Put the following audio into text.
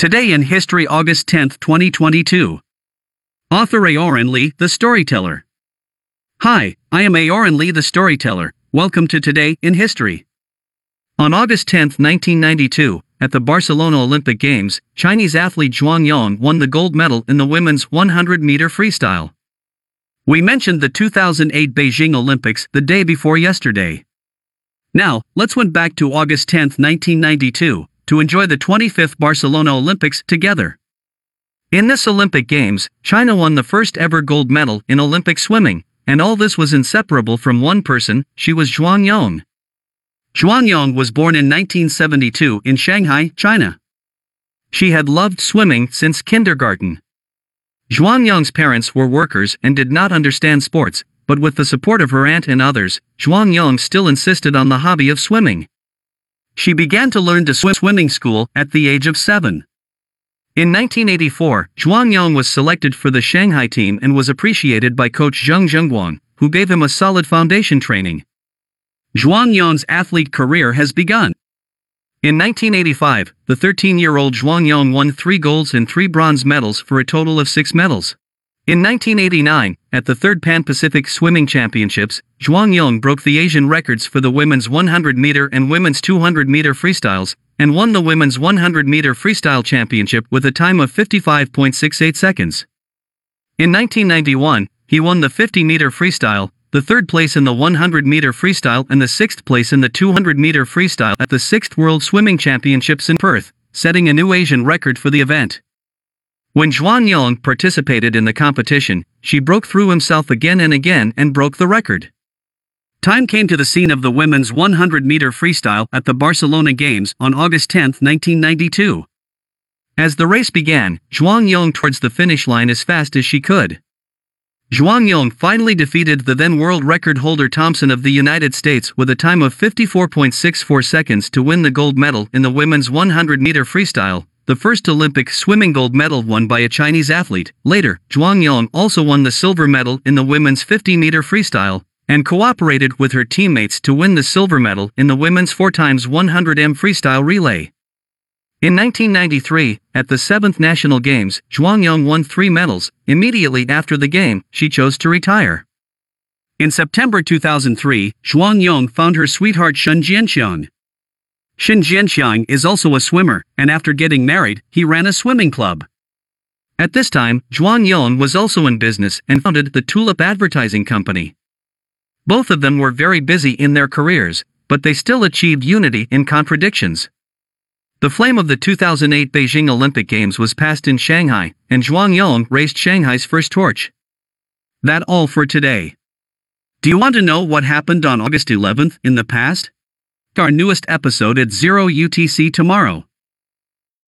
Today in History, August 10, 2022. Author Aoran Lee, the storyteller. Hi, I am Aoran Lee, the storyteller. Welcome to Today in History. On August 10, 1992, at the Barcelona Olympic Games, Chinese athlete Zhuang Yong won the gold medal in the women's 100 meter freestyle. We mentioned the 2008 Beijing Olympics the day before yesterday. Now, let's went back to August 10, 1992, to enjoy the 25th Barcelona Olympics together. In this Olympic Games, China won the first ever gold medal in Olympic swimming, and all this was inseparable from one person, she was Zhuang Yong. Zhuang Yong was born in 1972 in Shanghai, China. She had loved swimming since kindergarten. Zhuang Yong's parents were workers and did not understand sports, but with the support of her aunt and others, Zhuang Yong still insisted on the hobby of swimming. She began to learn to swim swimming school at the age of seven. In 1984, Zhuang Yong was selected for the Shanghai team and was appreciated by coach Zheng Zhengguang, who gave him a solid foundation training. Zhuang Yong's athlete career has begun. In 1985, the 13-year-old Zhuang Yong won three golds and three bronze medals for a total of six medals. In 1989, at the third Pan Pacific Swimming Championships, Zhuang Yong broke the Asian records for the women's 100 meter and women's 200 meter freestyles, and won the women's 100 meter freestyle championship with a time of 55.68 seconds. In 1991, he won the 50 meter freestyle, the third place in the 100 meter freestyle, and the sixth place in the 200 meter freestyle at the 6th World Swimming Championships in Perth, setting a new Asian record for the event. When Zhuang Yong participated in the competition, she broke through himself again and again and broke the record. Time came to the scene of the women's 100 meter freestyle at the Barcelona Games on August 10, 1992. As the race began, Zhuang Yong towards the finish line as fast as she could. Zhuang Yong finally defeated the then world record holder Thompson of the United States with a time of 54.64 seconds to win the gold medal in the women's 100 meter freestyle, the first Olympic swimming gold medal won by a Chinese athlete. Later, Zhuang Yong also won the silver medal in the women's 50 meter freestyle and cooperated with her teammates to win the silver medal in the women's 4x100m freestyle relay. In 1993, at the 7th National Games, Zhuang Yong won three medals. Immediately after the game, she chose to retire. In September 2003, Zhuang Yong found her sweetheart Shen Jianxiang. Shen Jianxiang is also a swimmer, and after getting married, he ran a swimming club. At this time, Zhuang Yong was also in business and founded the Tulip Advertising Company. Both of them were very busy in their careers, but they still achieved unity in contradictions. The flame of the 2008 Beijing Olympic Games was passed in Shanghai, and Zhuang Yong raised Shanghai's first torch. That all for today. Do you want to know what happened on August 11th in the past? Our newest episode at 0 UTC tomorrow.